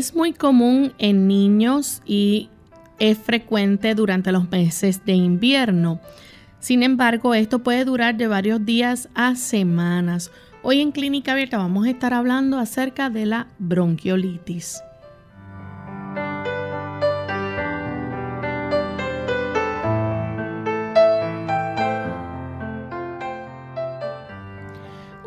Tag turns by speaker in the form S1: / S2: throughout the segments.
S1: Es muy común en niños y es frecuente durante los meses de invierno. Sin embargo, esto puede durar de varios días a semanas. Hoy en Clínica Abierta vamos a estar hablando acerca de la bronquiolitis.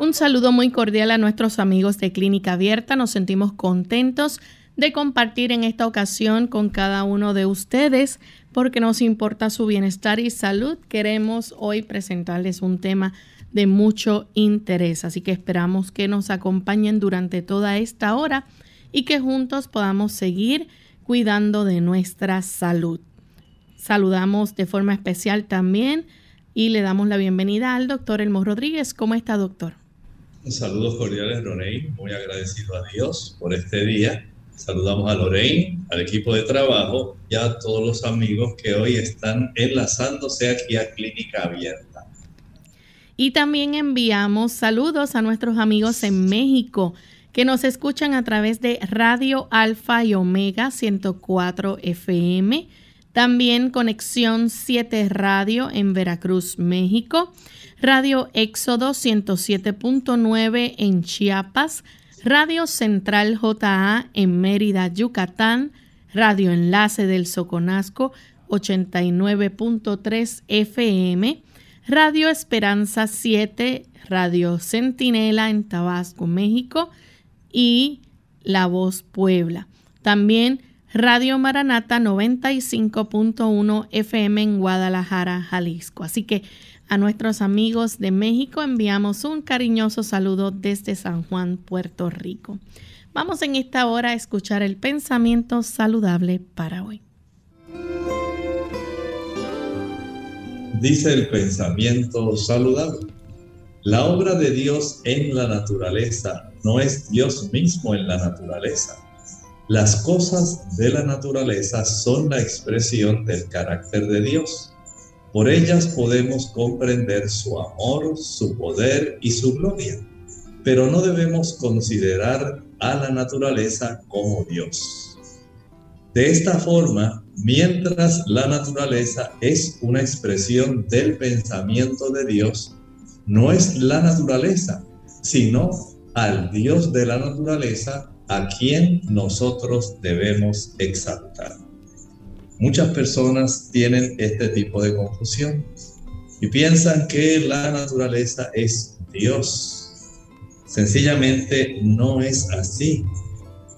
S1: Un saludo muy cordial a nuestros amigos de Clínica Abierta. Nos sentimos contentos de compartir en esta ocasión con cada uno de ustedes porque nos importa su bienestar y salud. Queremos hoy presentarles un tema de mucho interés, así que esperamos que nos acompañen durante toda esta hora y que juntos podamos seguir cuidando de nuestra salud. Saludamos de forma especial también y le damos la bienvenida al doctor Elmo Rodríguez. ¿Cómo está, doctor?
S2: Saludos cordiales, Roney. Muy agradecido a Dios por este día Saludamos a Lorraine, al equipo de trabajo y a todos los amigos que hoy están enlazándose aquí a Clínica Abierta.
S1: Y también enviamos saludos a nuestros amigos en México que nos escuchan a través de Radio Alfa y Omega 104 FM, también Conexión 7 Radio en Veracruz, México, Radio Éxodo 107.9 en Chiapas, Radio Central JA en Mérida, Yucatán, Radio Enlace del Soconasco 89.3 FM, Radio Esperanza 7, Radio Centinela en Tabasco, México y La Voz Puebla. También Radio Maranata 95.1 FM en Guadalajara, Jalisco. Así que a nuestros amigos de México enviamos un cariñoso saludo desde San Juan, Puerto Rico. Vamos en esta hora a escuchar el pensamiento saludable para hoy.
S2: Dice el pensamiento saludable. La obra de Dios en la naturaleza no es Dios mismo en la naturaleza. Las cosas de la naturaleza son la expresión del carácter de Dios por ellas podemos comprender su amor, su poder y su gloria, pero no debemos considerar a la naturaleza como Dios. De esta forma, mientras la naturaleza es una expresión del pensamiento de Dios, no es la naturaleza, sino al Dios de la naturaleza a quien nosotros debemos exaltar. Muchas personas tienen este tipo de confusión y piensan que la naturaleza es Dios. Sencillamente no es así.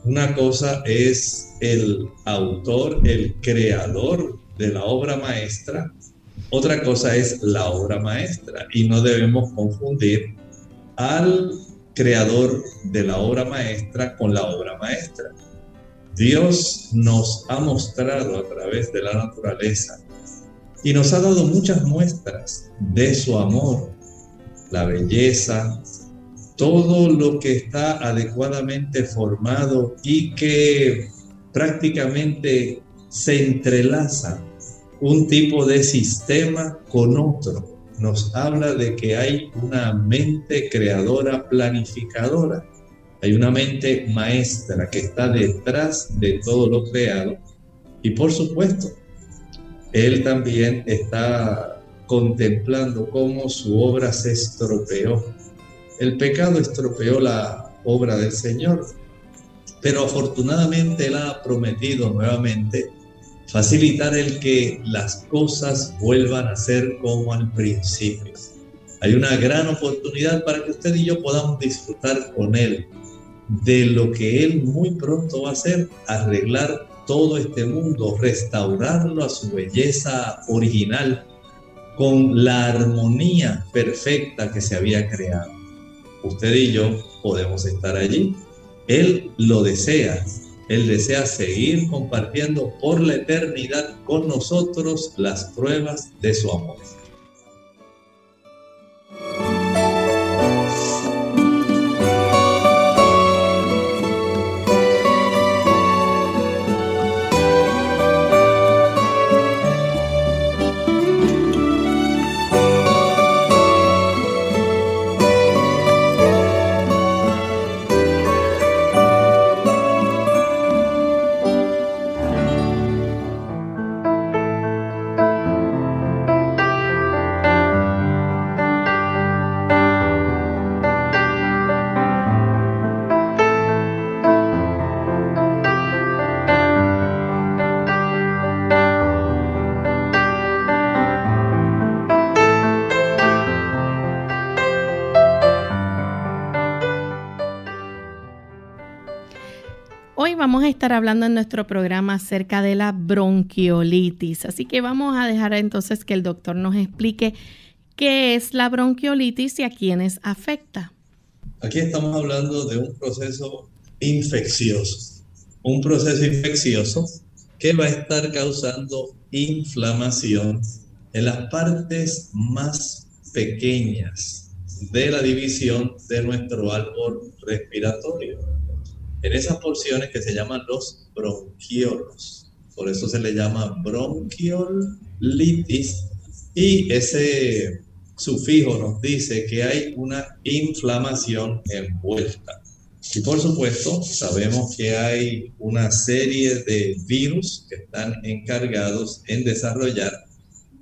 S2: Una cosa es el autor, el creador de la obra maestra. Otra cosa es la obra maestra. Y no debemos confundir al creador de la obra maestra con la obra maestra. Dios nos ha mostrado a través de la naturaleza y nos ha dado muchas muestras de su amor, la belleza, todo lo que está adecuadamente formado y que prácticamente se entrelaza un tipo de sistema con otro. Nos habla de que hay una mente creadora planificadora hay una mente maestra que está detrás de todo lo creado y por supuesto, él también está contemplando cómo su obra se estropeó. El pecado estropeó la obra del Señor, pero afortunadamente Él ha prometido nuevamente facilitar el que las cosas vuelvan a ser como al principio. Hay una gran oportunidad para que usted y yo podamos disfrutar con Él de lo que Él muy pronto va a hacer, arreglar todo este mundo, restaurarlo a su belleza original, con la armonía perfecta que se había creado. Usted y yo podemos estar allí. Él lo desea. Él desea seguir compartiendo por la eternidad con nosotros las pruebas de su amor.
S1: Estar hablando en nuestro programa acerca de la bronquiolitis. Así que vamos a dejar entonces que el doctor nos explique qué es la bronquiolitis y a quiénes afecta.
S2: Aquí estamos hablando de un proceso infeccioso, un proceso infeccioso que va a estar causando inflamación en las partes más pequeñas de la división de nuestro árbol respiratorio en esas porciones que se llaman los bronquiolos. Por eso se le llama bronquiolitis y ese sufijo nos dice que hay una inflamación envuelta. Y por supuesto, sabemos que hay una serie de virus que están encargados en desarrollar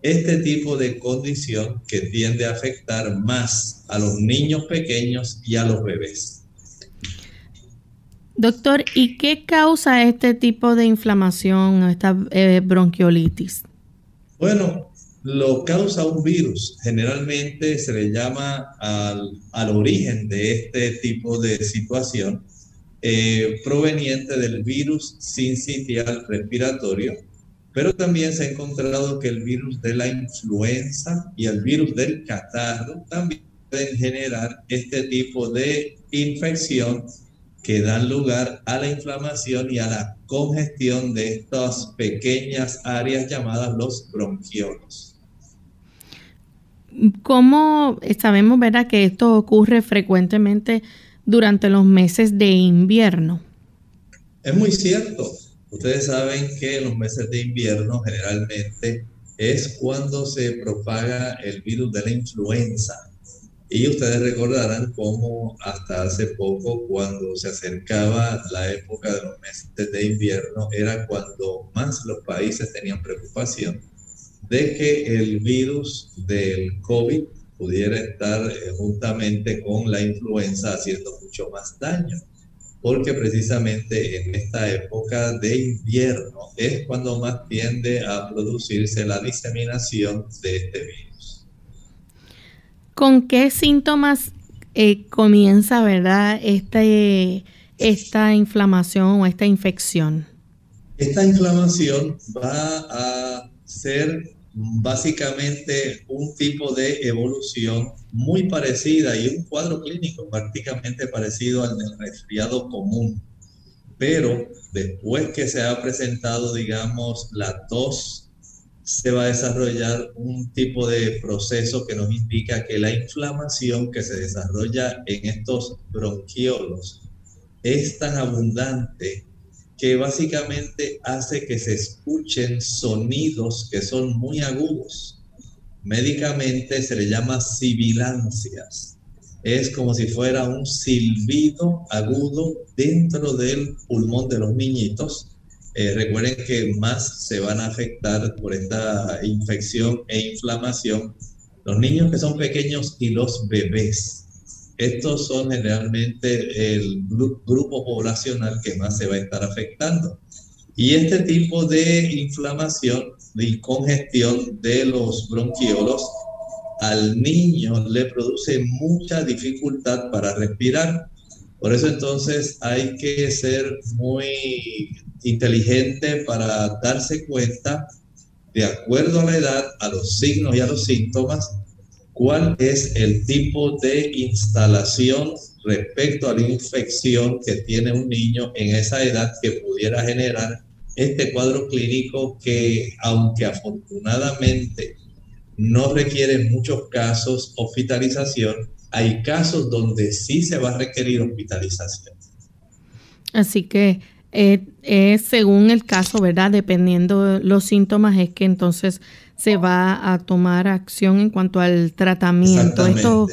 S2: este tipo de condición que tiende a afectar más a los niños pequeños y a los bebés.
S1: Doctor, ¿y qué causa este tipo de inflamación, esta eh, bronquiolitis?
S2: Bueno, lo causa un virus. Generalmente se le llama al, origen de este tipo de situación eh, proveniente del virus sincitial respiratorio, pero también se ha encontrado que el virus de la influenza y el virus del catarro también pueden generar este tipo de infección que dan lugar a la inflamación y a la congestión de estas pequeñas áreas llamadas los bronquiolos.
S1: ¿Cómo sabemos, verdad, que esto ocurre frecuentemente durante los meses de invierno?
S2: Es muy cierto. Ustedes saben que en los meses de invierno generalmente es cuando se propaga el virus de la influenza y ustedes recordarán cómo hasta hace poco, cuando se acercaba la época de los meses de invierno, era cuando más los países tenían preocupación de que el virus del COVID pudiera estar eh, juntamente con la influenza haciendo mucho más daño. Porque precisamente en esta época de invierno es cuando más tiende a producirse la diseminación de este virus.
S1: ¿Con qué síntomas eh, comienza, verdad, este, esta inflamación o esta infección?
S2: Esta inflamación va a ser básicamente un tipo de evolución muy parecida y un cuadro clínico prácticamente parecido al del resfriado común. Pero después que se ha presentado, digamos, la tos se va a desarrollar un tipo de proceso que nos indica que la inflamación que se desarrolla en estos bronquiolos es tan abundante que básicamente hace que se escuchen sonidos que son muy agudos. Médicamente se le llama sibilancias. Es como si fuera un silbido agudo dentro del pulmón de los niñitos eh, recuerden que más se van a afectar por esta infección e inflamación los niños que son pequeños y los bebés. Estos son generalmente el grupo poblacional que más se va a estar afectando. Y este tipo de inflamación y congestión de los bronquiolos al niño le produce mucha dificultad para respirar Por eso entonces hay que ser muy inteligente para darse cuenta, de acuerdo a la edad, a los signos y a los síntomas, cuál es el tipo de instalación respecto a la infección que tiene un niño en esa edad que pudiera generar este cuadro clínico que, aunque afortunadamente no requiere muchos casos hospitalización, hay casos donde sí se va a requerir hospitalización.
S1: Así que eh, es según el caso, ¿verdad? Dependiendo los síntomas, es que entonces se va a tomar acción en cuanto al tratamiento. Esto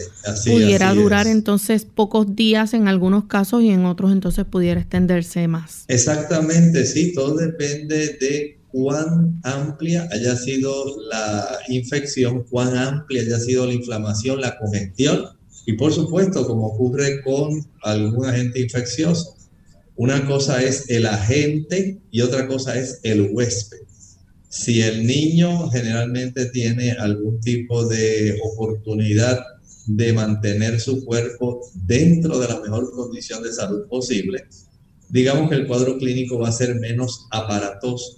S1: pudiera durar entonces pocos días en algunos casos y en otros entonces pudiera extenderse más.
S2: Exactamente, sí, todo depende de cuán amplia haya sido la infección, cuán amplia haya sido la inflamación, la congestión y por supuesto, como ocurre con algún agente infeccioso, una cosa es el agente y otra cosa es el huésped. Si el niño generalmente tiene algún tipo de oportunidad de mantener su cuerpo dentro de la mejor condición de salud posible, digamos que el cuadro clínico va a ser menos aparatoso.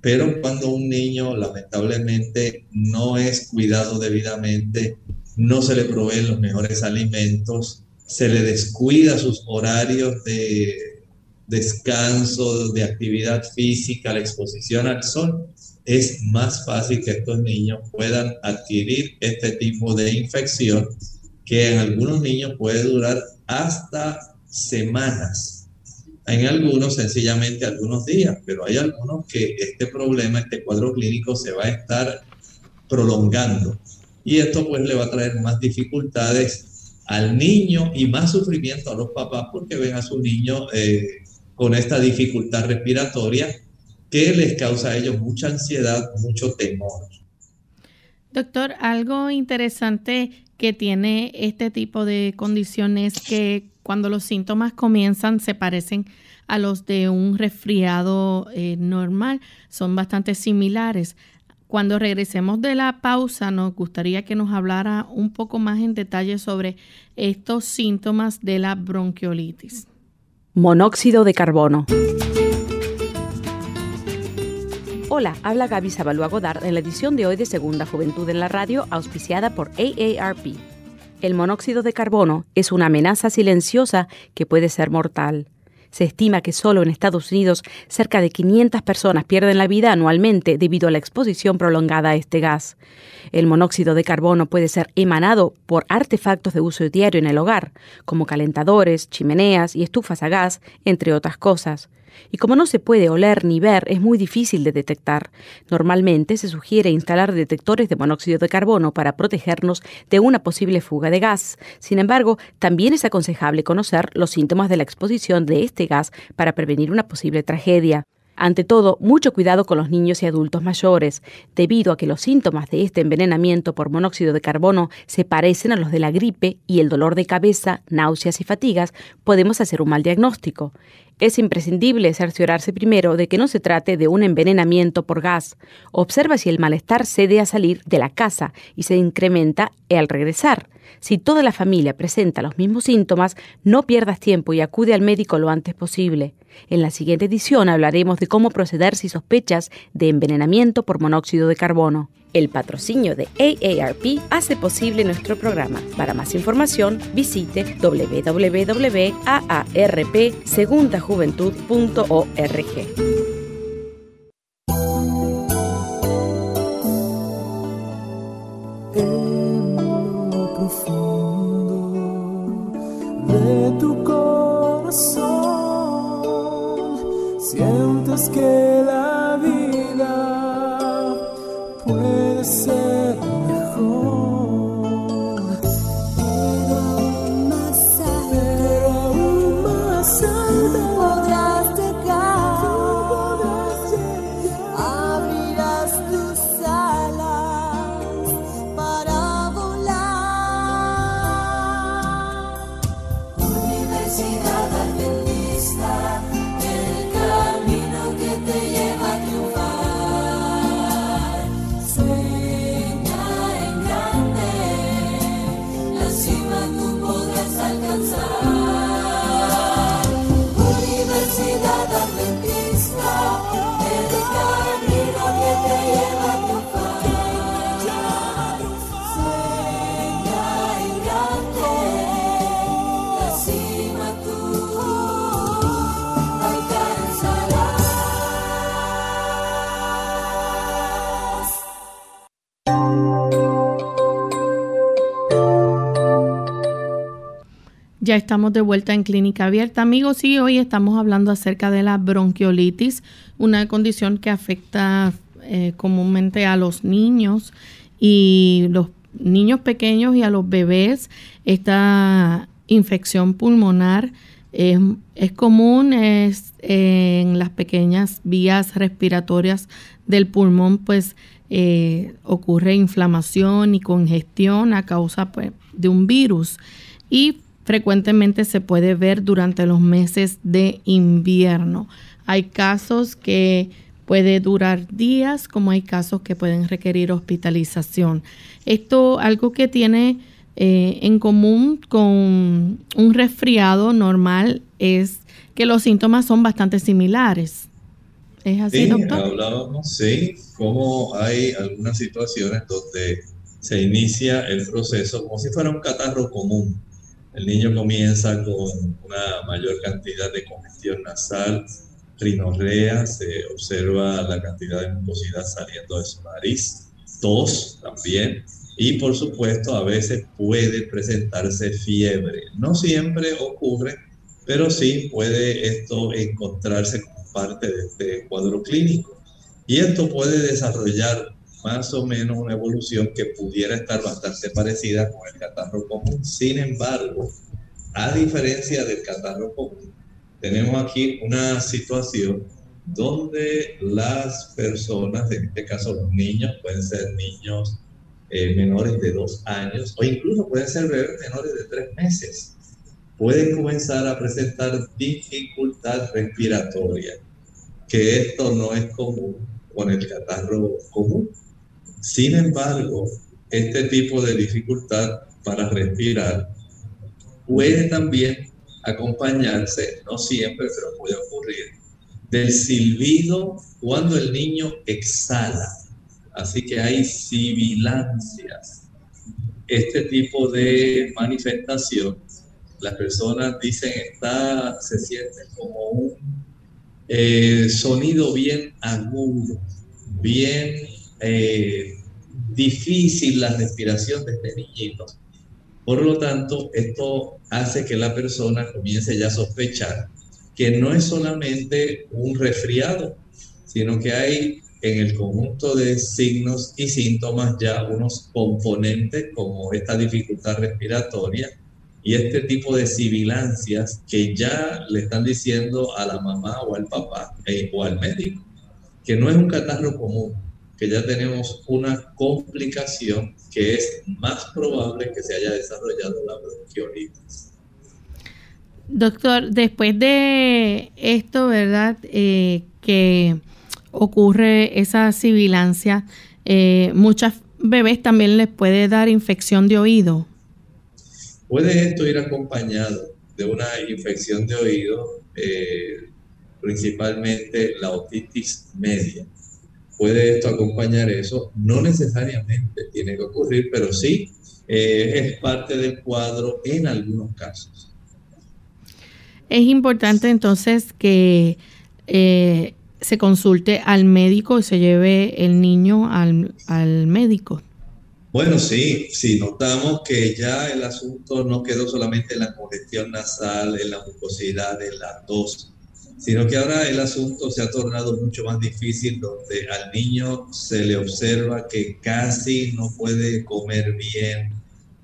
S2: Pero cuando un niño lamentablemente no es cuidado debidamente, no se le proveen los mejores alimentos, se le descuida sus horarios de descanso, de actividad física, la exposición al sol, es más fácil que estos niños puedan adquirir este tipo de infección que en algunos niños puede durar hasta semanas. En algunos sencillamente algunos días, pero hay algunos que este problema, este cuadro clínico se va a estar prolongando. Y esto pues le va a traer más dificultades al niño y más sufrimiento a los papás porque ven a su niño eh, con esta dificultad respiratoria que les causa a ellos mucha ansiedad, mucho temor.
S1: Doctor, algo interesante que tiene este tipo de condiciones que cuando los síntomas comienzan se parecen a los de un resfriado eh, normal, son bastante similares. Cuando regresemos de la pausa, nos gustaría que nos hablara un poco más en detalle sobre estos síntomas de la bronquiolitis.
S3: Monóxido de carbono. Hola, habla Gaby Zabalúa Godard en la edición de hoy de Segunda Juventud en la Radio, auspiciada por AARP. El monóxido de carbono es una amenaza silenciosa que puede ser mortal. Se estima que solo en Estados Unidos cerca de 500 personas pierden la vida anualmente debido a la exposición prolongada a este gas. El monóxido de carbono puede ser emanado por artefactos de uso diario en el hogar, como calentadores, chimeneas y estufas a gas, entre otras cosas y como no se puede oler ni ver, es muy difícil de detectar. Normalmente se sugiere instalar detectores de monóxido de carbono para protegernos de una posible fuga de gas. Sin embargo, también es aconsejable conocer los síntomas de la exposición de este gas para prevenir una posible tragedia. Ante todo, mucho cuidado con los niños y adultos mayores, debido a que los síntomas de este envenenamiento por monóxido de carbono se parecen a los de la gripe y el dolor de cabeza, náuseas y fatigas, podemos hacer un mal diagnóstico. Es imprescindible cerciorarse primero de que no se trate de un envenenamiento por gas. Observa si el malestar cede a salir de la casa y se incrementa al regresar. Si toda la familia presenta los mismos síntomas, no pierdas tiempo y acude al médico lo antes posible. En la siguiente edición hablaremos de cómo proceder si sospechas de envenenamiento por monóxido de carbono. El patrocinio de AARP hace posible nuestro programa. Para más información, visite www.aarpsegundajuventud.org.
S4: corazón. Sientes que la
S1: Estamos de vuelta en Clínica Abierta, amigos, y hoy estamos hablando acerca de la bronquiolitis, una condición que afecta eh, comúnmente a los niños y los niños pequeños y a los bebés. Esta infección pulmonar es, común es, en las pequeñas vías respiratorias del pulmón, pues eh, ocurre inflamación y congestión a causa pues, de un virus. Y frecuentemente se puede ver durante los meses de invierno. Hay casos que puede durar días, como hay casos que pueden requerir hospitalización. Esto algo que tiene eh, en común con un resfriado normal es que los síntomas son bastante similares. ¿Es así,
S2: sí,
S1: doctor?
S2: Hablábamos, sí, como hay algunas situaciones donde se inicia el proceso como si fuera un catarro común el niño comienza con una mayor cantidad de congestión nasal, rinorrea, se observa la cantidad de mucosidad saliendo de su nariz, tos también, y por supuesto a veces puede presentarse fiebre. No siempre ocurre, pero sí puede esto encontrarse como parte de este cuadro clínico. Y esto puede desarrollar más o menos una evolución que pudiera estar bastante parecida con el catarro común. Sin embargo, a diferencia del catarro común, tenemos aquí una situación donde las personas, en este caso los niños, pueden ser niños eh, menores de dos años o incluso pueden ser bebés menores de tres meses, pueden comenzar a presentar dificultad respiratoria, que esto no es común con el catarro común. Sin embargo, este tipo de dificultad para respirar puede también acompañarse, no siempre, pero puede ocurrir, del silbido cuando el niño exhala. Así que hay sibilancias. Este tipo de manifestación, las personas dicen, está, se siente como un eh, sonido bien agudo, bien eh, difícil la respiración de este niñito. Por lo tanto, esto hace que la persona comience ya a sospechar que no es solamente un resfriado, sino que hay en el conjunto de signos y síntomas ya unos componentes como esta dificultad respiratoria y este tipo de sibilancias que ya le están diciendo a la mamá o al papá o al médico que no es un catarro común, que ya tenemos una complicación que es más probable que se haya desarrollado la bronquiolitis.
S1: Doctor, después de esto, ¿verdad? Eh, que ocurre esa sibilancia, eh, muchas bebés también les puede dar infección de oído.
S2: Puede esto ir acompañado de una infección de oído, eh, principalmente la otitis media puede esto acompañar eso. No necesariamente tiene que ocurrir, pero sí eh, es parte del cuadro en algunos casos.
S1: Es importante entonces que eh, se consulte al médico y se lleve el niño al, al médico.
S2: Bueno, sí, sí, notamos que ya el asunto no quedó solamente en la congestión nasal, en la mucosidad, en la tos, sino que ahora el asunto se ha tornado mucho más difícil, donde al niño se le observa que casi no puede comer bien,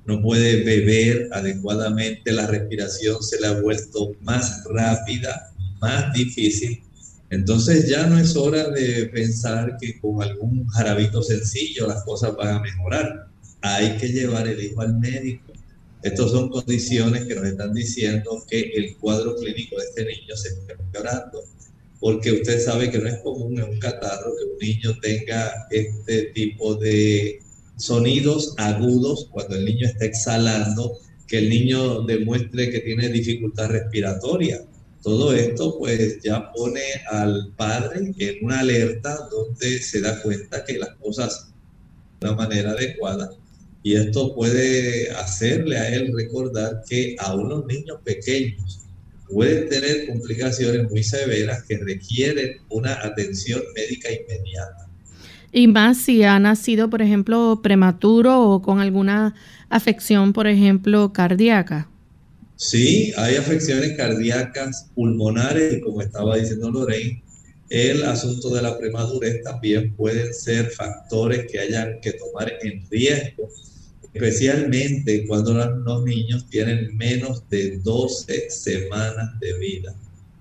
S2: no puede beber adecuadamente, la respiración se le ha vuelto más rápida, más difícil. Entonces ya no es hora de pensar que con algún jarabito sencillo las cosas van a mejorar. Hay que llevar el hijo al médico estas son condiciones que nos están diciendo que el cuadro clínico de este niño se está empeorando, porque usted sabe que no es común en un catarro que un niño tenga este tipo de sonidos agudos cuando el niño está exhalando, que el niño demuestre que tiene dificultad respiratoria. Todo esto pues ya pone al padre en una alerta donde se da cuenta que las cosas de una manera adecuada y esto puede hacerle a él recordar que a unos niños pequeños pueden tener complicaciones muy severas que requieren una atención médica inmediata.
S1: Y más si ha nacido, por ejemplo, prematuro o con alguna afección, por ejemplo, cardíaca.
S2: Sí, hay afecciones cardíacas, pulmonares, y como estaba diciendo Lorraine, el asunto de la premadurez también pueden ser factores que hayan que tomar en riesgo, especialmente cuando los niños tienen menos de 12 semanas de vida,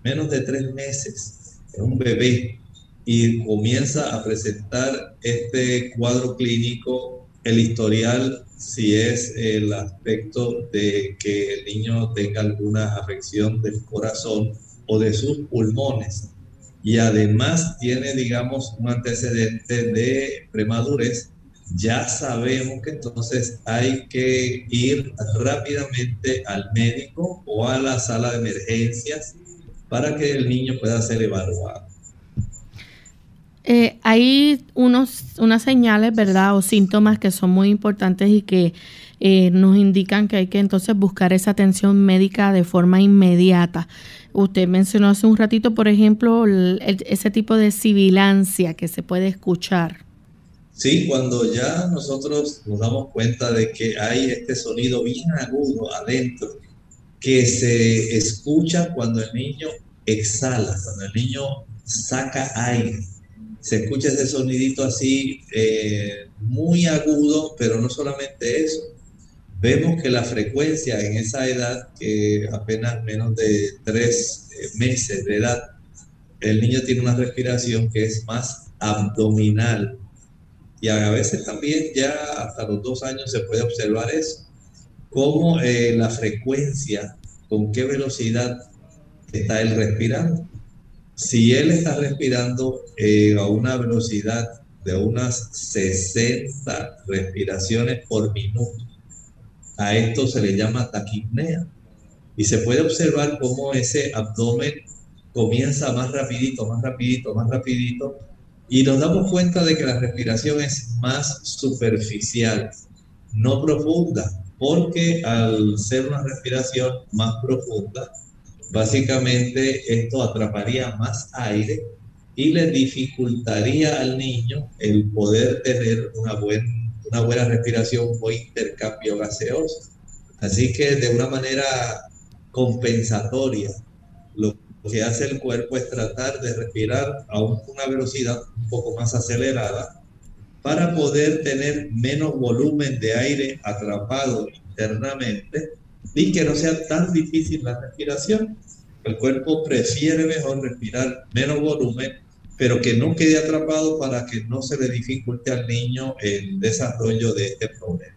S2: menos de 3 meses, es un bebé, y comienza a presentar este cuadro clínico, el historial, si es el aspecto de que el niño tenga alguna afección del corazón o de sus pulmones. Y además tiene, digamos, un antecedente de premadurez, ya sabemos que entonces hay que ir rápidamente al médico o a la sala de emergencias para que el niño pueda ser evaluado.
S1: Eh, hay unos, unas señales, ¿verdad? O síntomas que son muy importantes y que eh, nos indican que hay que entonces buscar esa atención médica de forma inmediata. Usted mencionó hace un ratito, por ejemplo, ese tipo de sibilancia que se puede escuchar.
S2: Sí, cuando ya nosotros nos damos cuenta de que hay este sonido bien agudo adentro, que se escucha cuando el niño exhala, cuando el niño saca aire. Se escucha ese sonidito así eh, muy agudo, pero no solamente eso, Vemos que la frecuencia en esa edad, que apenas menos de tres eh, meses de edad, el niño tiene una respiración que es más abdominal. Y a veces también ya hasta los dos años se puede observar eso. Cómo eh, la frecuencia, con qué velocidad está él respirando. Si él está respirando eh, a una velocidad de unas 60 respiraciones por minuto, a esto se le llama taquipnea. Y se puede observar cómo ese abdomen comienza más rapidito, más rapidito, más rapidito. Y nos damos cuenta de que la respiración es más superficial, no profunda, porque al ser una respiración más profunda, básicamente esto atraparía más aire y le dificultaría al niño el poder tener una buena una buena respiración, buen intercambio gaseoso. Así que de una manera compensatoria, lo que hace el cuerpo es tratar de respirar a una velocidad un poco más acelerada para poder tener menos volumen de aire atrapado internamente y que no sea tan difícil la respiración. El cuerpo prefiere mejor respirar menos volumen pero que no quede atrapado para que no se le dificulte al niño el desarrollo de este problema.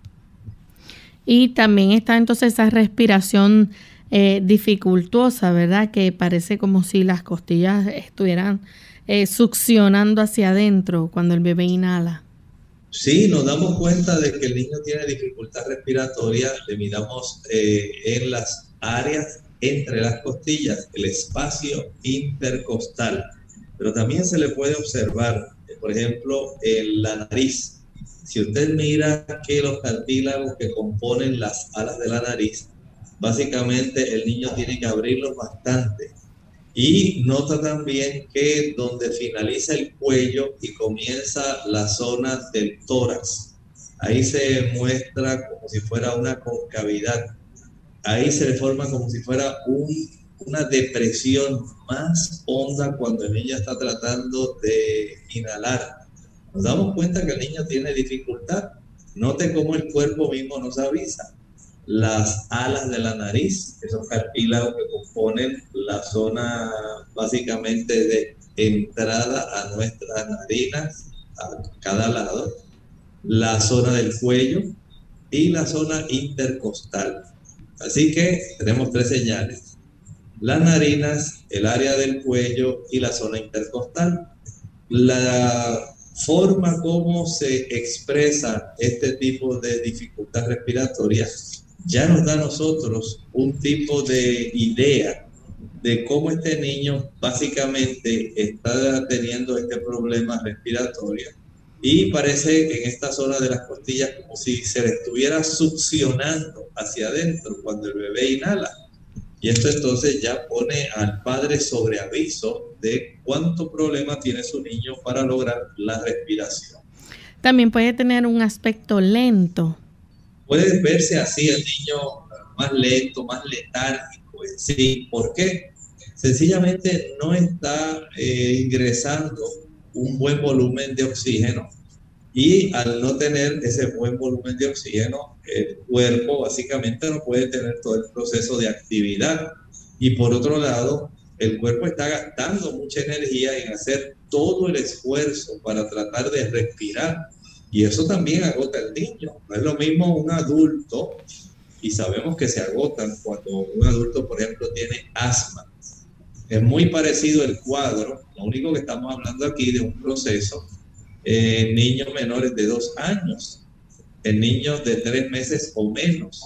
S1: Y también está entonces esa respiración eh, ¿verdad? Que parece como si las costillas estuvieran eh, succionando hacia adentro cuando el bebé inhala.
S2: Sí, nos damos cuenta de que el niño tiene dificultad respiratoria, le miramos eh, en las áreas entre las costillas, el espacio intercostal pero también se le puede observar, por ejemplo, en la nariz. Si usted mira que los cartílagos que componen las alas de la nariz, básicamente el niño tiene que abrirlos bastante. Y nota también que donde finaliza el cuello y comienza la zona del tórax, ahí se muestra como si fuera una concavidad. Ahí se le forma como si fuera un una depresión más honda cuando el niño está tratando de inhalar. Nos damos cuenta que el niño tiene dificultad. Note cómo el cuerpo mismo nos avisa. Las alas de la nariz, esos cartílagos que componen la zona básicamente de entrada a nuestras narinas, a cada lado, la zona del cuello y la zona intercostal. Así que tenemos tres señales las narinas, el área del cuello y la zona intercostal. La forma como se expresa este tipo de dificultad respiratoria ya nos da a nosotros un tipo de idea de cómo este niño básicamente está teniendo este problema respiratorio y parece en esta zona de las costillas como si se le estuviera succionando hacia adentro cuando el bebé inhala y esto entonces ya pone al padre sobre aviso de cuánto problema tiene su niño para lograr la respiración.
S1: También puede tener un aspecto lento.
S2: Puede verse así el niño más lento, más letárgico. Sí, ¿por qué? Sencillamente no está eh, ingresando un buen volumen de oxígeno y al no tener ese buen volumen de oxígeno, el cuerpo básicamente no puede tener todo el proceso de actividad. Y por otro lado, el cuerpo está gastando mucha energía en hacer todo el esfuerzo para tratar de respirar. Y eso también agota al niño. No es lo mismo un adulto, y sabemos que se agotan cuando un adulto, por ejemplo, tiene asma. Es muy parecido el cuadro, lo único que estamos hablando aquí de un proceso en niños menores de dos años, en niños de tres meses o menos.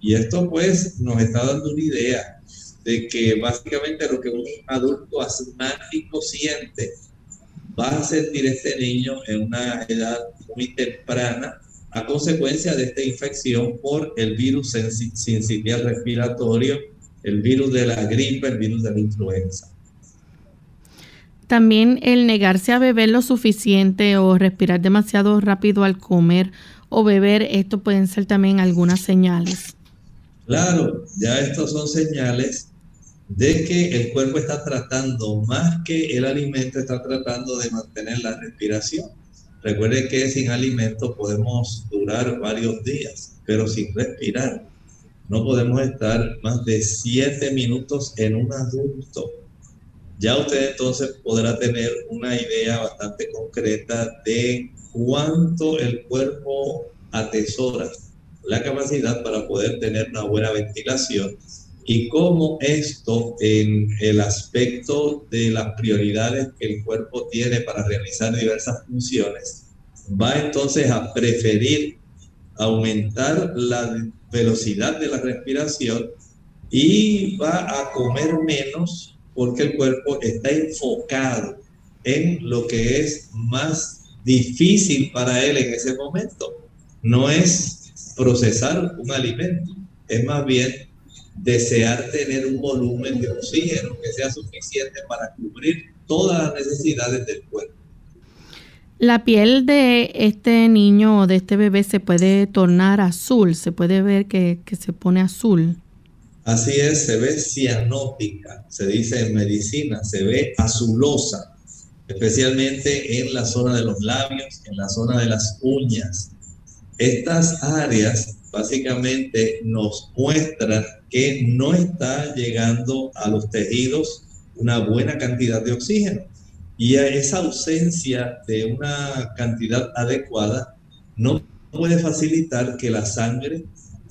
S2: Y esto pues nos está dando una idea de que básicamente lo que un adulto asmático siente va a sentir este niño en una edad muy temprana a consecuencia de esta infección por el virus sincitial respiratorio, el virus de la gripe, el virus de la influenza.
S1: También el negarse a beber lo suficiente o respirar demasiado rápido al comer o beber, esto pueden ser también algunas señales.
S2: Claro, ya estos son señales de que el cuerpo está tratando, más que el alimento, está tratando de mantener la respiración. Recuerden que sin alimento podemos durar varios días, pero sin respirar. No podemos estar más de siete minutos en un adulto. Ya usted entonces podrá tener una idea bastante concreta de cuánto el cuerpo atesora la capacidad para poder tener una buena ventilación y cómo esto en el aspecto de las prioridades que el cuerpo tiene para realizar diversas funciones va entonces a preferir aumentar la velocidad de la respiración y va a comer menos porque el cuerpo está enfocado en lo que es más difícil para él en ese momento. No es procesar un alimento, es más bien desear tener un volumen de oxígeno que sea suficiente para cubrir todas las necesidades del cuerpo.
S1: La piel de este niño o de este bebé se puede tornar azul, se puede ver que, que se pone azul.
S2: Así es, se ve cianótica, se dice en medicina, se ve azulosa, especialmente en la zona de los labios, en la zona de las uñas. Estas áreas básicamente nos muestran que no está llegando a los tejidos una buena cantidad de oxígeno. Y esa ausencia de una cantidad adecuada no puede facilitar que la sangre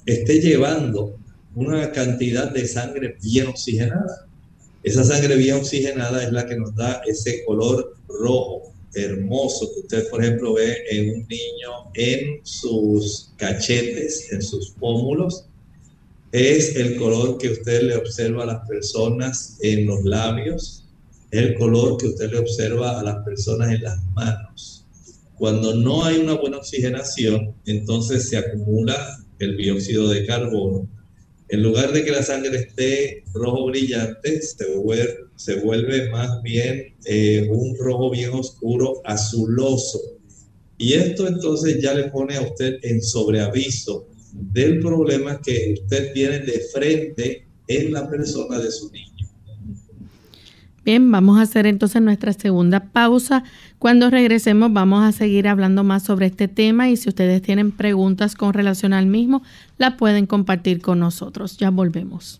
S2: esté llevando una cantidad de sangre bien oxigenada. Esa sangre bien oxigenada es la que nos da ese color rojo hermoso que usted, por ejemplo, ve en un niño en sus cachetes, en sus pómulos. Es el color que usted le observa a las personas en los labios, el color que usted le observa a las personas en las manos. Cuando no hay una buena oxigenación, entonces se acumula el dióxido de carbono en lugar de que la sangre esté rojo brillante, se vuelve, más bien eh, un rojo bien oscuro, azuloso. Y esto entonces ya le pone a usted en sobreaviso del problema que usted tiene de frente en la persona de su niño.
S1: Bien, vamos a hacer entonces nuestra segunda pausa. Cuando regresemos vamos a seguir hablando más sobre este tema y si ustedes tienen preguntas con relación al mismo, la pueden compartir con nosotros. Ya volvemos.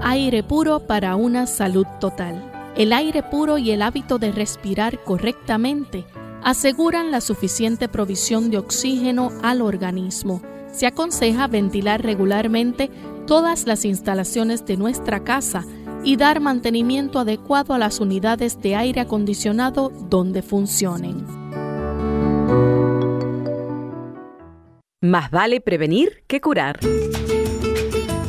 S5: Aire puro para una salud total. El aire puro y el hábito de respirar correctamente aseguran la suficiente provisión de oxígeno al organismo. Se aconseja ventilar regularmente todas las instalaciones de nuestra casa y dar mantenimiento adecuado a las unidades de aire acondicionado donde funcionen.
S3: Más vale prevenir que curar.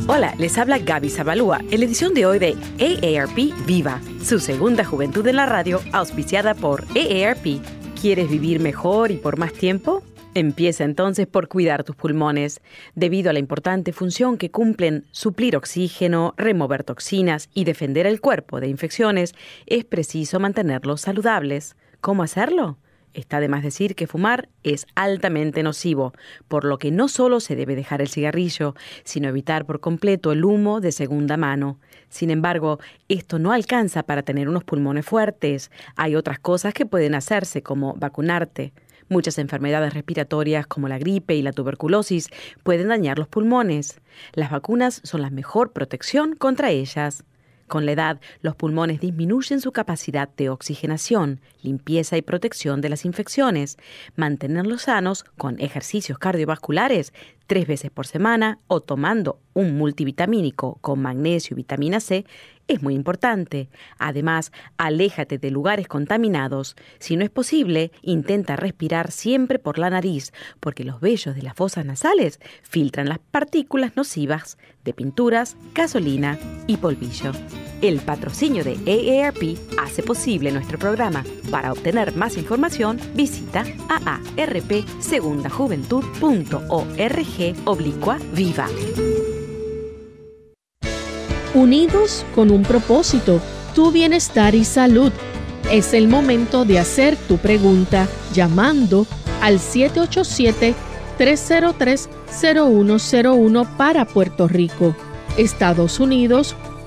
S3: Hola, les habla Gaby Zabalúa en la edición de hoy de AARP Viva, su segunda juventud en la radio, auspiciada por AARP. ¿Quieres vivir mejor y por más tiempo? Empieza entonces por cuidar tus pulmones. Debido a la importante función que cumplen suplir oxígeno, remover toxinas y defender el cuerpo de infecciones, es preciso mantenerlos saludables. ¿Cómo hacerlo? Está de más decir que fumar es altamente nocivo, por lo que no solo se debe dejar el cigarrillo, sino evitar por completo el humo de segunda mano. Sin embargo, esto no alcanza para tener unos pulmones fuertes. Hay otras cosas que pueden hacerse, como vacunarte. Muchas enfermedades respiratorias como la gripe y la tuberculosis pueden dañar los pulmones. Las vacunas son la mejor protección contra ellas. Con la edad, los pulmones disminuyen su capacidad de oxigenación, limpieza y protección de las infecciones. Mantenerlos sanos con ejercicios cardiovasculares tres veces por semana o tomando un multivitamínico con magnesio y vitamina C es muy importante. Además, aléjate de lugares contaminados. Si no es posible, intenta respirar siempre por la nariz, porque los vellos de las fosas nasales filtran las partículas nocivas de pinturas, gasolina y polvillo. El patrocinio de AARP hace posible nuestro programa. Para obtener más información, visita aarpsegundajuventud.org oblicua viva.
S5: Unidos con un propósito, tu bienestar y salud. Es el momento de hacer tu pregunta llamando al 787-303-0101 para Puerto Rico, Estados Unidos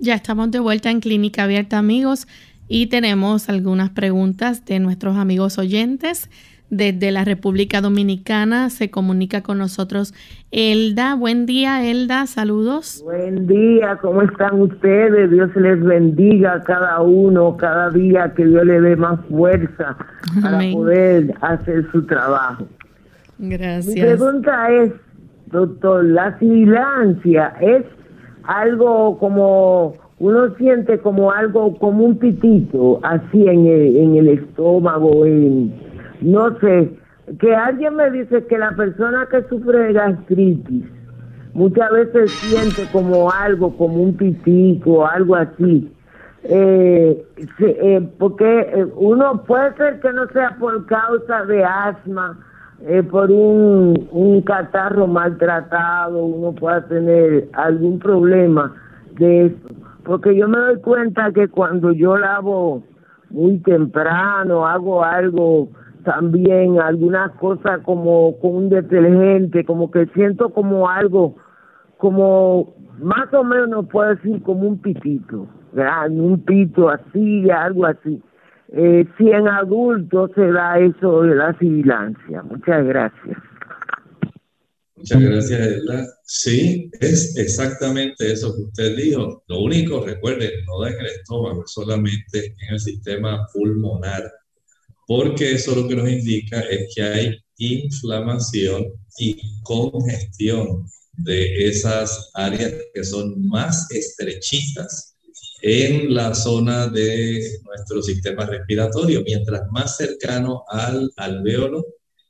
S1: Ya estamos de vuelta en Clínica Abierta, amigos, y tenemos algunas preguntas de nuestros amigos oyentes. Desde la República Dominicana se comunica con nosotros Elda. Buen día, Elda. Saludos.
S6: Buen día, ¿cómo están ustedes? Dios les bendiga a cada uno, cada día que Dios le dé más fuerza para poder hacer su trabajo.
S1: Gracias.
S6: Mi pregunta es, doctor, ¿la sibilancia es algo como uno siente como algo como un pitito así en el, en el estómago en no sé que alguien me dice que la persona que sufre de gastritis muchas veces siente como algo como un pitito algo así. Eh, eh, porque eh, uno puede ser que no sea por causa de asma eh, por un, un catarro maltratado, uno pueda tener algún problema de eso. Porque yo me doy cuenta que cuando yo lavo muy temprano, hago algo también, algunas cosas como con un detergente, como que siento como algo, como más o menos puedo decir como un pitito, un pito así, algo así eh, si en adultos se da eso de la sibilancia. Muchas gracias.
S2: Muchas gracias, Edla. Sí, es exactamente eso que usted dijo. Lo único, recuerden, no da en el estómago, solamente en el sistema pulmonar, porque eso lo que nos indica es que hay inflamación y congestión de esas áreas que son más estrechitas en la zona de nuestro sistema respiratorio. Mientras más cercano al alveolo,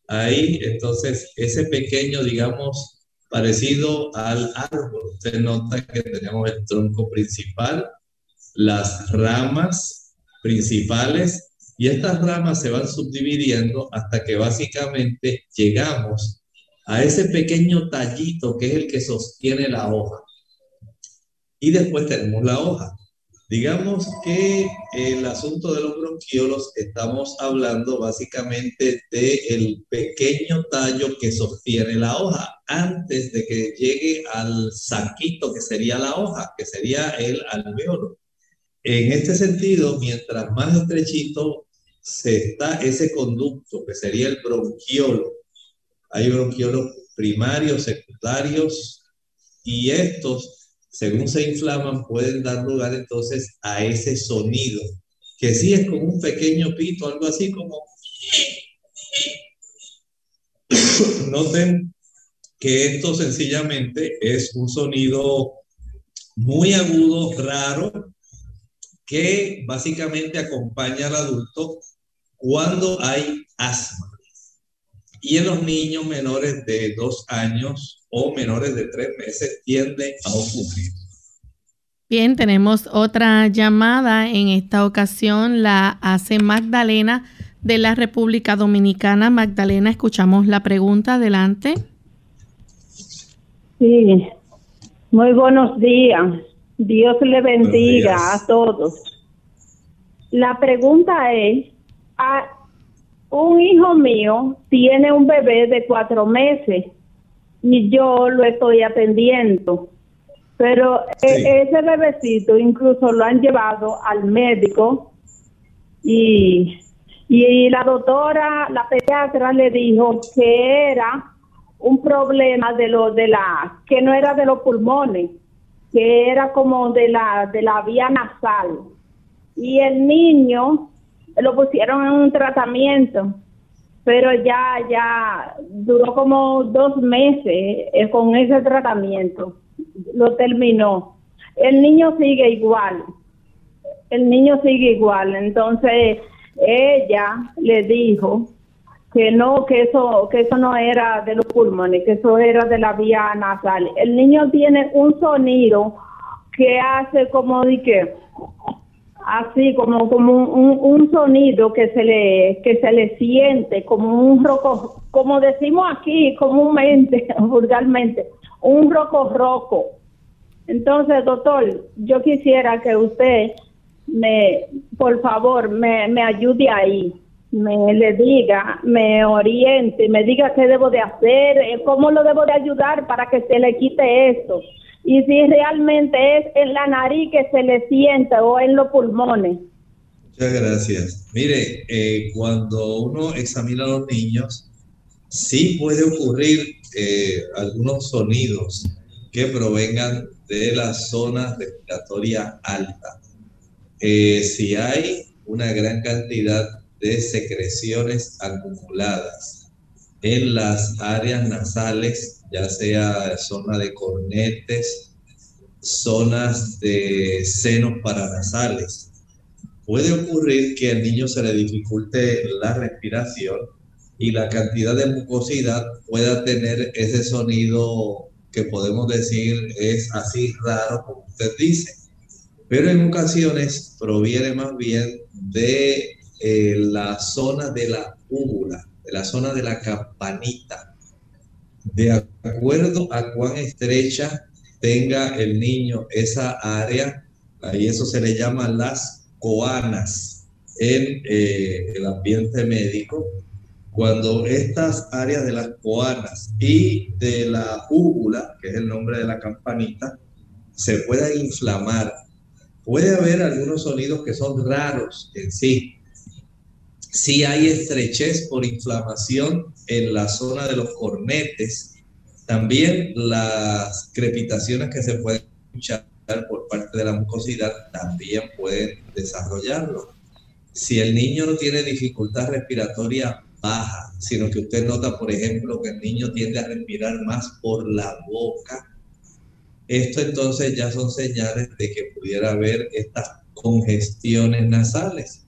S2: ahí entonces ese pequeño, digamos, parecido al árbol. Usted nota que tenemos el tronco principal, las ramas principales y estas ramas se van subdividiendo hasta que básicamente llegamos a ese pequeño tallito que es el que sostiene la hoja. Y después tenemos la hoja. Digamos que el asunto de los bronquiolos estamos hablando básicamente del pequeño tallo que sostiene la hoja antes de que llegue al saquito que sería la hoja, que sería el alveolo. En este sentido, mientras más estrechito se está ese conducto que sería el bronquiolo, hay bronquiolos primarios, secundarios, y estos según se inflaman, pueden dar lugar entonces a ese sonido, que sí es como un pequeño pito, algo así como... Noten que esto sencillamente es un sonido muy agudo, raro, que básicamente acompaña al adulto cuando hay asma. Y en los niños menores de dos años o menores de tres meses tiende a ocurrir.
S1: Bien, tenemos otra llamada. En esta ocasión la hace Magdalena de la República Dominicana. Magdalena, escuchamos la pregunta. Adelante.
S7: Sí, muy buenos días. Dios le bendiga a todos. La pregunta es, a, un hijo mío tiene un bebé de cuatro meses y yo lo estoy atendiendo pero e, ese bebecito incluso lo han llevado al médico y, y la doctora, la pediatra le dijo que era un problema de lo de la que no era de los pulmones, que era como de la de la vía nasal. Y el niño lo pusieron en un tratamiento, pero ya ya duró como dos meses eh, con ese tratamiento lo terminó. El niño sigue igual, el niño sigue igual. Entonces ella le dijo que no, que eso, que eso no era de los pulmones, que eso era de la vía nasal. El niño tiene un sonido que hace como de que así como como un, un, sonido que se le que se le siente como un roco como decimos aquí comúnmente vulgarmente un roco roco. Entonces, doctor, yo quisiera que usted me, por favor, me, me ayude ahí, me le diga, me oriente, me diga qué debo de hacer, eh, cómo lo debo de ayudar para que se le quite esto. Y si realmente es en la nariz que se le sienta o en los pulmones.
S2: Muchas gracias. Mire, eh, cuando uno examina a los niños, sí puede ocurrir eh, algunos sonidos que provengan de la zona respiratoria alta. Eh, si hay una gran cantidad de secreciones acumuladas en las áreas nasales, ya sea zona de cornetes, zonas de senos paranasales, puede ocurrir que al niño se le dificulte la respiración y la cantidad de mucosidad pueda tener ese sonido que podemos decir es así raro como usted dice. Pero en ocasiones proviene más bien de eh, la zona de la úvula, de la zona de la campanita. De acuerdo a cuán estrecha tenga el niño esa área, ahí eso se le llama las coanas en eh, el ambiente médico, cuando estas áreas de las coanas y de la úvula, que es el nombre de la campanita, se puedan inflamar, puede haber algunos sonidos que son raros en sí. Si hay estrechez por inflamación en la zona de los cornetes, también las crepitaciones que se pueden escuchar por parte de la mucosidad también pueden desarrollarlo. Si el niño no tiene dificultad respiratoria baja, sino que usted nota, por ejemplo, que el niño tiende a respirar más por la boca. Esto entonces ya son señales de que pudiera haber estas congestiones nasales.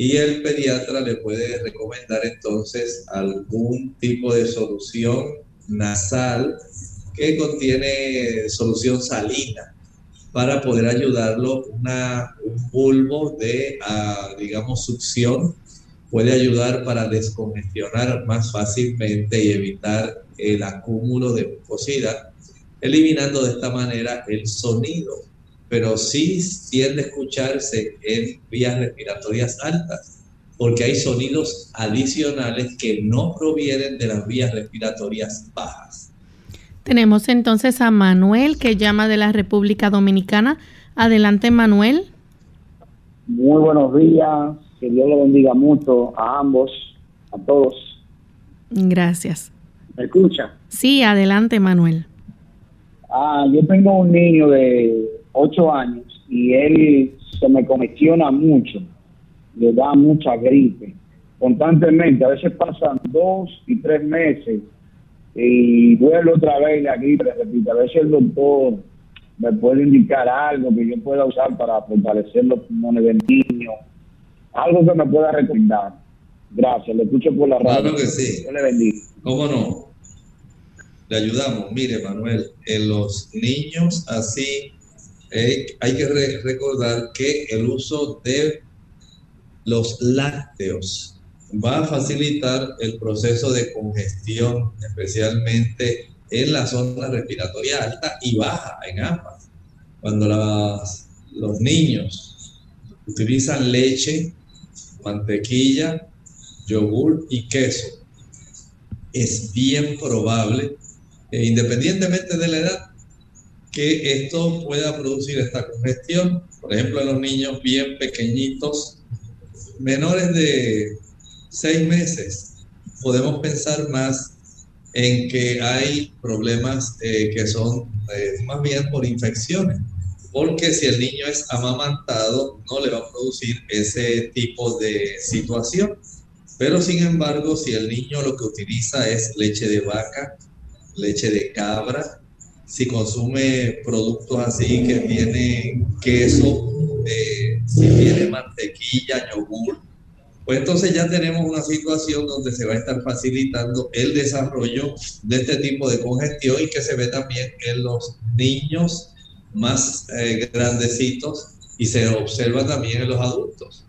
S2: Y el pediatra le puede recomendar entonces algún tipo de solución nasal que contiene solución salina para poder ayudarlo. Una, un bulbo de, ah, digamos, succión puede ayudar para descongestionar más fácilmente y evitar el acúmulo de mucosidad, eliminando de esta manera el sonido, pero sí tiende a escucharse en vías respiratorias altas, porque hay sonidos adicionales que no provienen de las vías respiratorias bajas.
S1: Tenemos entonces a Manuel que llama de la República Dominicana. Adelante, Manuel.
S8: Muy buenos días. Que Dios le bendiga mucho a ambos, a todos.
S1: Gracias.
S8: ¿Me escucha?
S1: Sí, adelante, Manuel.
S8: Ah, yo tengo un niño de 8 años y él se me comisiona mucho, le da mucha gripe constantemente. A veces pasan dos y tres meses y vuelve otra vez la gripe, repite. A veces el doctor me puede indicar algo que yo pueda usar para fortalecer los pulmones del niño algo que me pueda recomendar. Gracias, le escucho por la radio.
S2: Claro que sí.
S8: Dios le bendiga.
S2: ¿Cómo no? Le ayudamos. Mire, Manuel, en los niños así hay que re- recordar que el uso de los lácteos va a facilitar el proceso de congestión, especialmente en la zona respiratoria alta y baja, en ambas. Cuando los niños utilizan leche, mantequilla, yogur y queso, es bien probable, eh, independientemente de la edad, que esto pueda producir esta congestión. Por ejemplo, en los niños bien pequeñitos, menores de seis meses, podemos pensar más en que hay problemas eh, que son eh, más bien por infecciones. Porque si el niño es amamantado, no le va a producir ese tipo de situación. Pero sin embargo, si el niño lo que utiliza es leche de vaca, leche de cabra, si consume productos así que tienen queso, eh, si tiene mantequilla, yogur, pues entonces ya tenemos una situación donde se va a estar facilitando el desarrollo de este tipo de congestión y que se ve también en los niños más eh, grandecitos y se observa también en los adultos,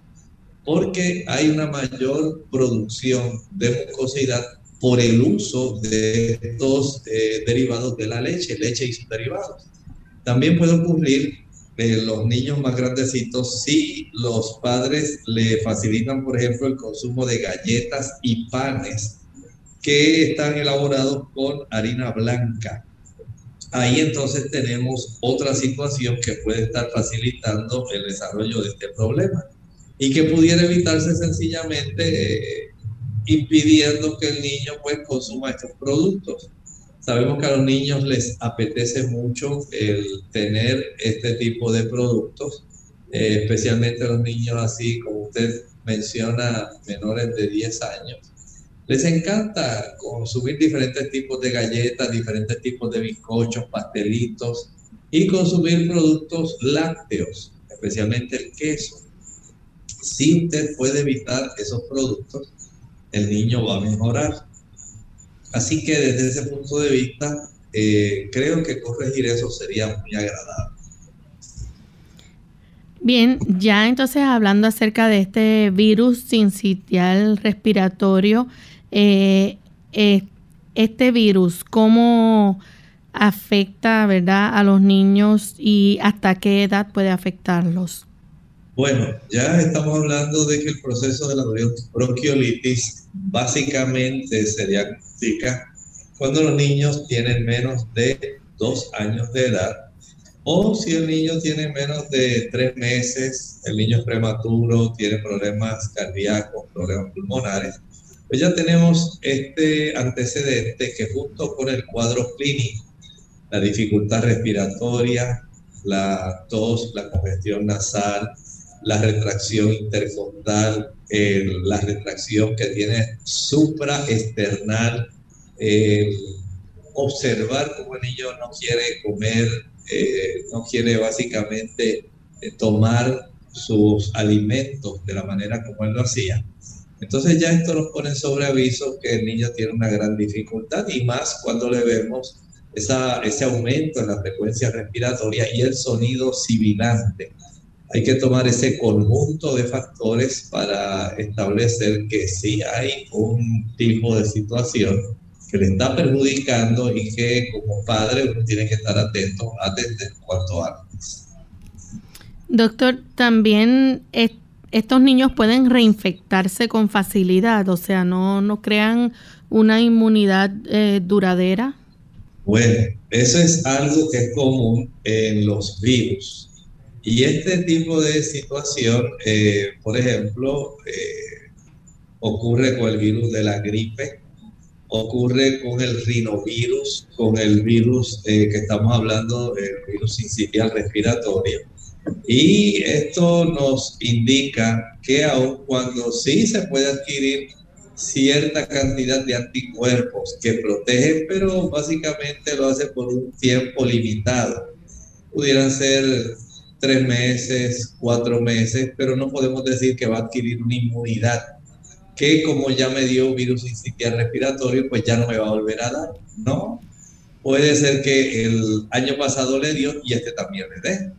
S2: porque hay una mayor producción de mucosidad por el uso de estos eh, derivados de la leche, leche y sus derivados. También puede ocurrir en los niños más grandecitos si los padres le facilitan, por ejemplo, el consumo de galletas y panes que están elaborados con harina blanca. Ahí entonces tenemos otra situación que puede estar facilitando el desarrollo de este problema y que pudiera evitarse sencillamente eh, impidiendo que el niño pues consuma estos productos. Sabemos que a los niños les apetece mucho el tener este tipo de productos, eh, especialmente a los niños así como usted menciona, menores de 10 años. Les encanta consumir diferentes tipos de galletas, diferentes tipos de bizcochos, pastelitos y consumir productos lácteos, especialmente el queso. Si usted puede evitar esos productos, el niño va a mejorar. Así que desde ese punto de vista, eh, creo que corregir eso sería muy agradable.
S1: Bien, ya entonces hablando acerca de este virus sincitial respiratorio, eh, este virus, ¿cómo afecta, verdad, a los niños y hasta qué edad puede afectarlos?
S2: Bueno, ya estamos hablando de que el proceso de la bronquiolitis básicamente se diagnostica cuando los niños tienen menos de dos años de edad o si el niño tiene menos de tres meses, el niño es prematuro, tiene problemas cardíacos, problemas pulmonares, pues ya tenemos este antecedente que junto con el cuadro clínico, la dificultad respiratoria, la tos, la congestión nasal, la retracción intercostal, eh, la retracción que tiene supraesternal, observar cómo el niño no quiere comer, eh, no quiere básicamente eh, tomar sus alimentos de la manera como él lo hacía. Entonces ya esto nos pone sobre aviso que el niño tiene una gran dificultad y más cuando le vemos esa, ese aumento en la frecuencia respiratoria y el sonido sibilante hay que tomar ese conjunto de factores para establecer que sí hay un tipo de situación que le está perjudicando y que como padre uno tiene que estar atento a atender cuanto antes.
S1: Doctor, también es- estos niños pueden reinfectarse con facilidad, o sea, no, no crean una inmunidad eh, duradera.
S2: Bueno, eso es algo que es común en los virus. Y este tipo de situación, eh, por ejemplo, eh, ocurre con el virus de la gripe, ocurre con el rinovirus, con el virus eh, que estamos hablando, el virus sincitial respiratorio. Y esto nos indica que aun cuando sí se puede adquirir cierta cantidad de anticuerpos que protegen, pero básicamente lo hace por un tiempo limitado. Pudieran ser tres meses, cuatro meses, pero no podemos decir que va a adquirir una inmunidad que como ya me dio virus incitial respiratorio, pues ya no me va a volver a dar. No, puede ser que el año pasado le dio y este también le dé.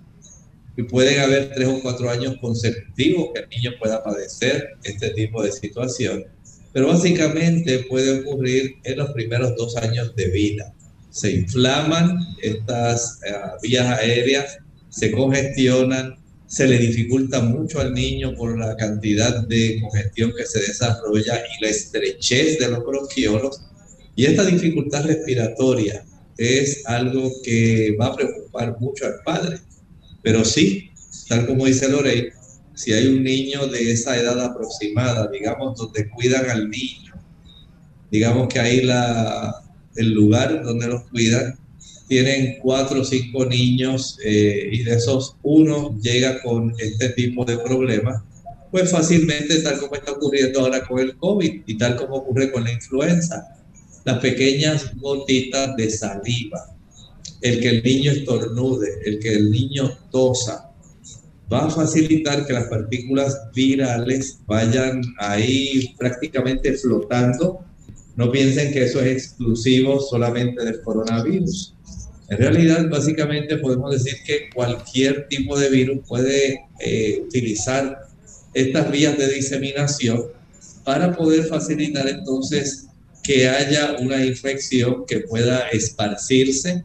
S2: Y pueden haber tres o cuatro años consecutivos que el niño pueda padecer este tipo de situación. Pero básicamente puede ocurrir en los primeros dos años de vida. Se inflaman estas eh, vías aéreas, se congestionan, se le dificulta mucho al niño por la cantidad de congestión que se desarrolla y la estrechez de los bronquiolos. Y esta dificultad respiratoria es algo que va a preocupar mucho al padre. Pero sí, tal como dice Lorey, si hay un niño de esa edad aproximada, digamos, donde cuidan al niño, digamos que ahí la, el lugar donde los cuidan tienen cuatro o cinco niños eh, y de esos uno llega con este tipo de problemas, pues fácilmente, tal como está ocurriendo ahora con el COVID y tal como ocurre con la influenza, las pequeñas gotitas de saliva, el que el niño estornude, el que el niño tosa, va a facilitar que las partículas virales vayan ahí prácticamente flotando. No piensen que eso es exclusivo solamente del coronavirus. En realidad, básicamente podemos decir que cualquier tipo de virus puede eh, utilizar estas vías de diseminación para poder facilitar entonces que haya una infección que pueda esparcirse.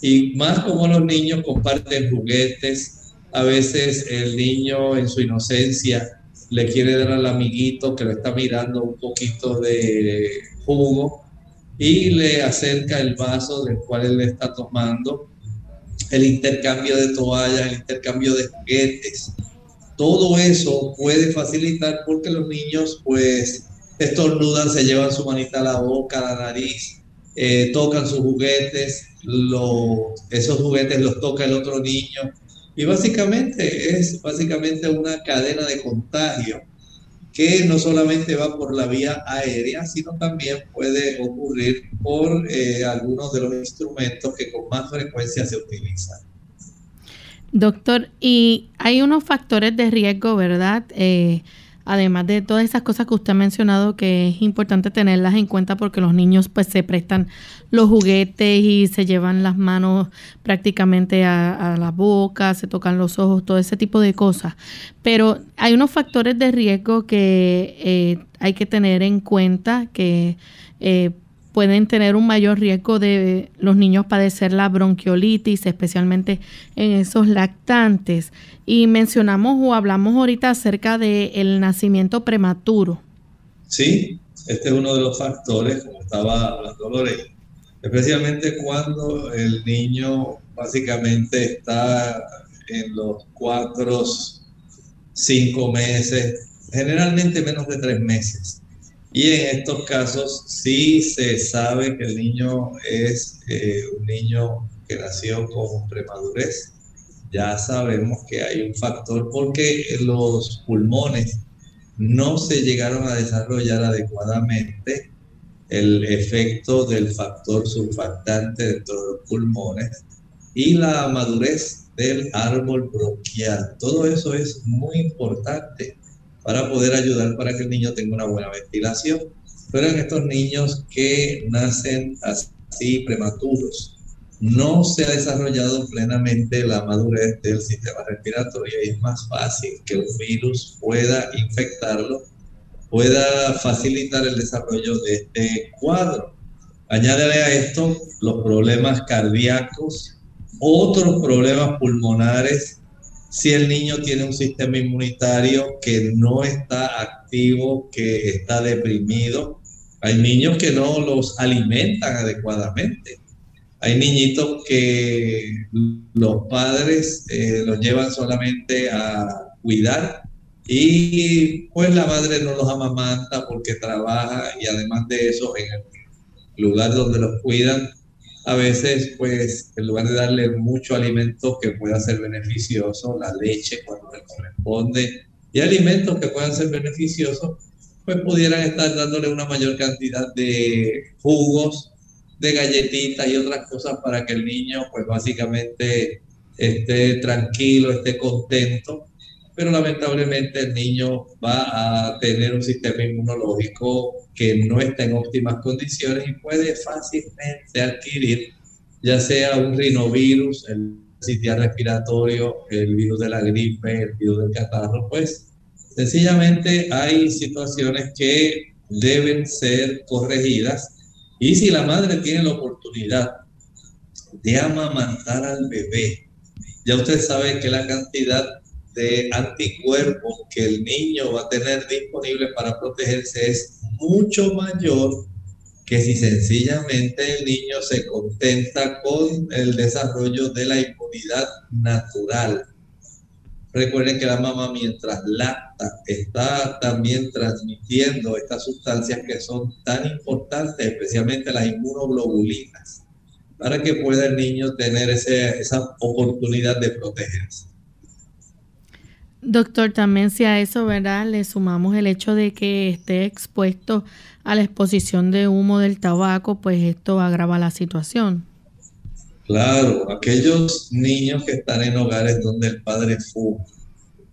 S2: Y más como los niños comparten juguetes, a veces el niño en su inocencia le quiere dar al amiguito que lo está mirando un poquito de jugo y le acerca el vaso del cual él está tomando, el intercambio de toallas, el intercambio de juguetes. Todo eso puede facilitar porque los niños pues estornudan, se llevan su manita a la boca, a la nariz, eh, tocan sus juguetes, esos juguetes los toca el otro niño y básicamente es básicamente una cadena de contagio que no solamente va por la vía aérea, sino también puede ocurrir por eh, algunos de los instrumentos que con más frecuencia se utilizan.
S1: Doctor, y hay unos factores de riesgo, ¿verdad? Eh, además de todas esas cosas que usted ha mencionado que es importante tenerlas en cuenta porque los niños pues se prestan los juguetes y se llevan las manos prácticamente a, la boca, se tocan los ojos, todo ese tipo de cosas. Pero hay unos factores de riesgo que eh, hay que tener en cuenta que eh, pueden tener un mayor riesgo de los niños padecer la bronquiolitis, especialmente en esos lactantes. Y mencionamos o hablamos ahorita acerca del el nacimiento prematuro.
S2: Sí, este es uno de los factores, como estaba hablando Lorena, especialmente cuando el niño básicamente está en los cuatro, cinco meses, generalmente menos de tres meses y en estos casos sí se sabe que el niño es eh, un niño que nació con premadurez. Ya sabemos que hay un factor porque los pulmones no se llegaron a desarrollar adecuadamente el efecto del factor surfactante dentro de los pulmones y la madurez del árbol bronquial. Todo eso es muy importante para poder ayudar para que el niño tenga una buena ventilación. Pero en estos niños que nacen así prematuros, no se ha desarrollado plenamente la madurez del sistema respiratorio y es más fácil que un virus pueda infectarlo, pueda facilitar el desarrollo de este cuadro. Añádele a esto los problemas cardíacos, otros problemas pulmonares si el niño tiene un sistema inmunitario que no está activo, que está deprimido. Hay niños que no los alimentan adecuadamente. Hay niñitos que los padres eh, los llevan solamente a cuidar y pues la madre no los amamanta porque trabaja y además de eso en el lugar donde los cuidan a veces, pues, en lugar de darle mucho alimento que pueda ser beneficioso, la leche cuando le corresponde, y alimentos que puedan ser beneficiosos, pues pudieran estar dándole una mayor cantidad de jugos, de galletitas y otras cosas para que el niño, pues básicamente esté tranquilo, esté contento. Pero lamentablemente el niño va a tener un sistema inmunológico que no está en óptimas condiciones y puede fácilmente adquirir ya sea un rinovirus, el sistema respiratorio, el virus de la gripe, el virus del catarro, pues sencillamente hay situaciones que deben ser corregidas y si la madre tiene la oportunidad de amamantar al bebé, ya usted sabe que la cantidad de anticuerpos que el niño va a tener disponible para protegerse es mucho mayor que si sencillamente el niño se contenta con el desarrollo de la inmunidad natural. Recuerden que la mamá mientras lacta está también transmitiendo estas sustancias que son tan importantes, especialmente las inmunoglobulinas, para que pueda el niño tener ese, esa oportunidad de protegerse.
S1: Doctor, también si a eso, ¿verdad? Le sumamos el hecho de que esté expuesto a la exposición de humo del tabaco, pues esto agrava la situación.
S2: Claro, aquellos niños que están en hogares donde el padre fuma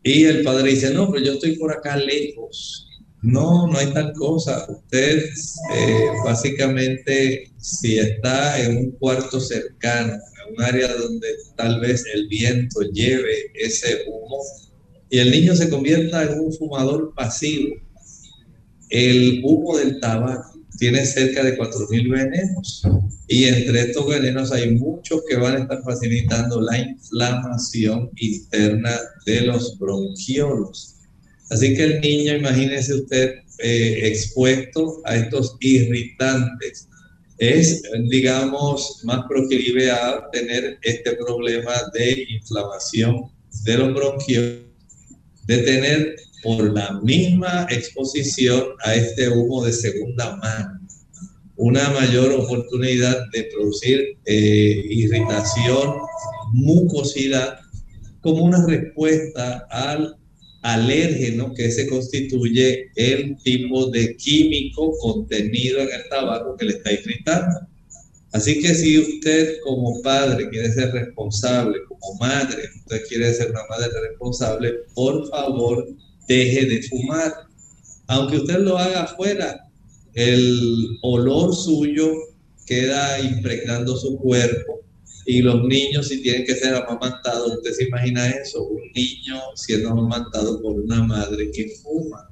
S2: y el padre dice, no, pero yo estoy por acá lejos. No, no hay tal cosa. Usted eh, básicamente, si está en un cuarto cercano, en un área donde tal vez el viento lleve ese humo, y el niño se convierta en un fumador pasivo, el humo del tabaco tiene cerca de 4.000 venenos y entre estos venenos hay muchos que van a estar facilitando la inflamación interna de los bronquiolos. Así que el niño, imagínese usted eh, expuesto a estos irritantes, es, digamos, más proclive a tener este problema de inflamación de los bronquiolos, de tener por la misma exposición a este humo de segunda mano una mayor oportunidad de producir eh, irritación, mucosidad, como una respuesta al alérgeno que se constituye el tipo de químico contenido en el tabaco que le está irritando. Así que si usted como padre quiere ser responsable, como madre, usted quiere ser una madre responsable, por favor deje de fumar. Aunque usted lo haga afuera, el olor suyo queda impregnando su cuerpo y los niños si tienen que ser amamantados, usted se imagina eso, un niño siendo amamantado por una madre que fuma.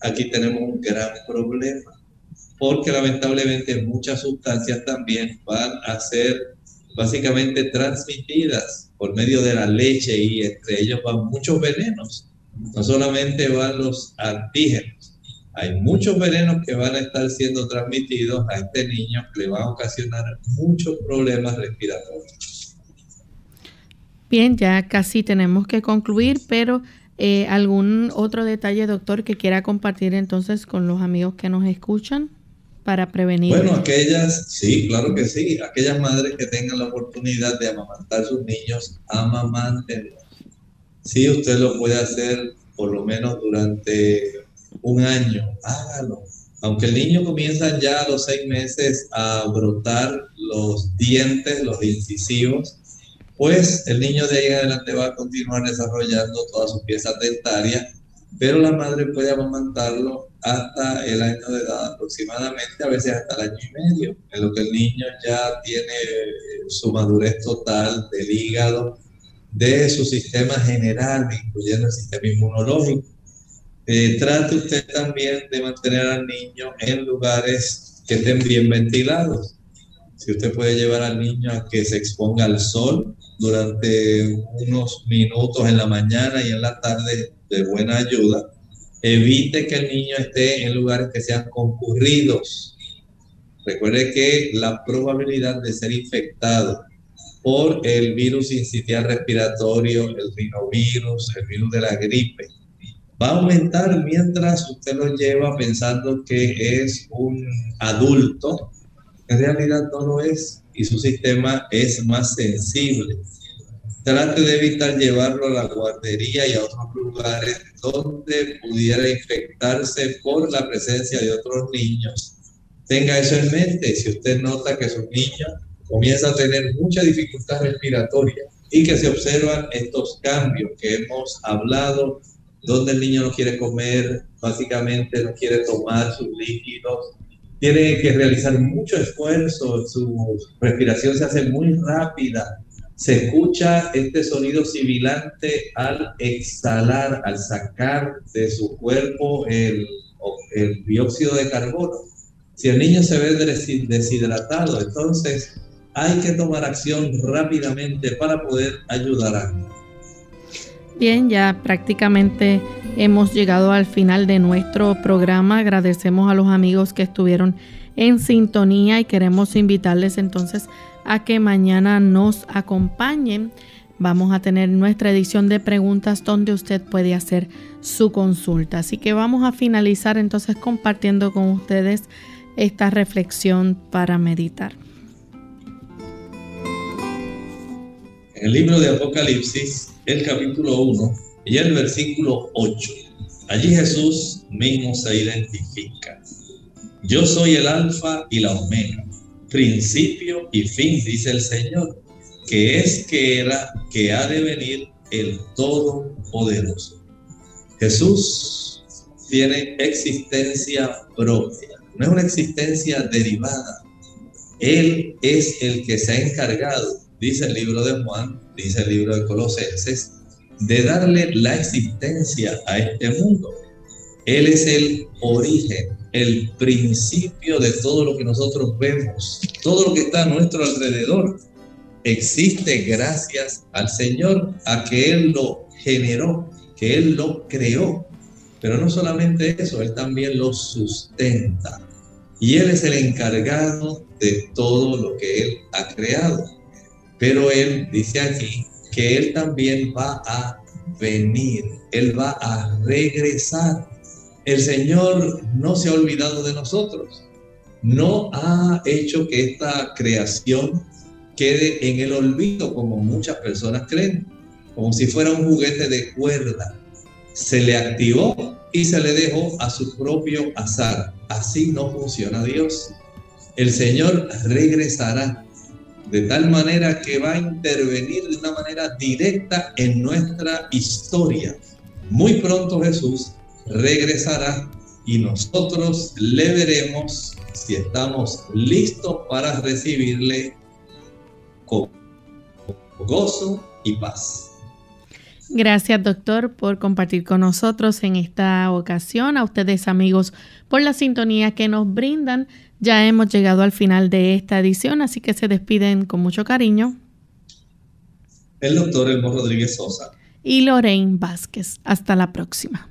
S2: Aquí tenemos un gran problema, porque lamentablemente muchas sustancias también van a ser básicamente transmitidas por medio de la leche y entre ellos van muchos venenos no solamente van los antígenos, hay muchos venenos que van a estar siendo transmitidos a este niño que le van a ocasionar muchos problemas respiratorios.
S1: Bien, ya casi tenemos que concluir, pero eh, algún otro detalle, doctor, que quiera compartir entonces con los amigos que nos escuchan para prevenir.
S2: Bueno, aquellas, sí, claro que sí, aquellas madres que tengan la oportunidad de amamantar a sus niños, amamanten si usted lo puede hacer por lo menos durante un año, hágalo. Aunque el niño comienza ya a los seis meses a brotar los dientes, los incisivos, pues el niño de ahí en adelante va a continuar desarrollando todas sus piezas dentarias, pero la madre puede amamantarlo hasta el año de edad aproximadamente, a veces hasta el año y medio, en lo que el niño ya tiene su madurez total del hígado, de su sistema general, incluyendo el sistema inmunológico. Eh, trate usted también de mantener al niño en lugares que estén bien ventilados. Si usted puede llevar al niño a que se exponga al sol durante unos minutos en la mañana y en la tarde, de buena ayuda. Evite que el niño esté en lugares que sean concurridos. Recuerde que la probabilidad de ser infectado por el virus incitial respiratorio, el rinovirus, el virus de la gripe. Va a aumentar mientras usted lo lleva pensando que es un adulto. En realidad no lo es y su sistema es más sensible. Trate de evitar llevarlo a la guardería y a otros lugares donde pudiera infectarse por la presencia de otros niños. Tenga eso en mente. Si usted nota que su niño comienza a tener mucha dificultad respiratoria y que se observan estos cambios que hemos hablado, donde el niño no quiere comer, básicamente no quiere tomar sus líquidos, tiene que realizar mucho esfuerzo, su respiración se hace muy rápida, se escucha este sonido sibilante al exhalar, al sacar de su cuerpo el, dióxido de carbono. Si el niño se ve deshidratado, entonces hay que tomar acción rápidamente para poder ayudar a
S1: Bien, ya prácticamente hemos llegado al final de nuestro programa. Agradecemos a los amigos que estuvieron en sintonía y queremos invitarles entonces a que mañana nos acompañen. Vamos a tener nuestra edición de preguntas donde usted puede hacer su consulta. Así que vamos a finalizar entonces compartiendo con ustedes esta reflexión para meditar.
S2: En el libro de Apocalipsis, el capítulo 1 y el versículo 8, allí Jesús mismo se identifica. Yo soy el alfa y la omega, principio y fin, dice el Señor, que es que era, que ha de venir el Todopoderoso. Jesús tiene existencia propia, no es una existencia derivada. Él es el que se ha encargado, dice el libro de Juan, dice el libro de Colosenses, de darle la existencia a este mundo. Él es el origen, el principio de todo lo que nosotros vemos, todo lo que está a nuestro alrededor. Existe gracias al Señor a que Él lo generó, que Él lo creó. Pero no solamente eso, Él también lo sustenta. Y Él es el encargado de todo lo que Él ha creado. Pero Él dice aquí que Él también va a venir, Él va a regresar. El Señor no se ha olvidado de nosotros, no ha hecho que esta creación quede en el olvido como muchas personas creen, como si fuera un juguete de cuerda. Se le activó y se le dejó a su propio azar. Así no funciona Dios. El Señor regresará de tal manera que va a intervenir de una manera directa en nuestra historia. Muy pronto Jesús regresará y nosotros le veremos si estamos listos para recibirle con gozo y paz.
S1: Gracias, doctor, por compartir con nosotros en esta ocasión. A ustedes, amigos, por la sintonía que nos brindan. Ya hemos llegado al final de esta edición, así que se despiden con mucho cariño.
S2: El doctor Elmo Rodríguez Sosa.
S1: Y Lorraine Vázquez. Hasta la próxima.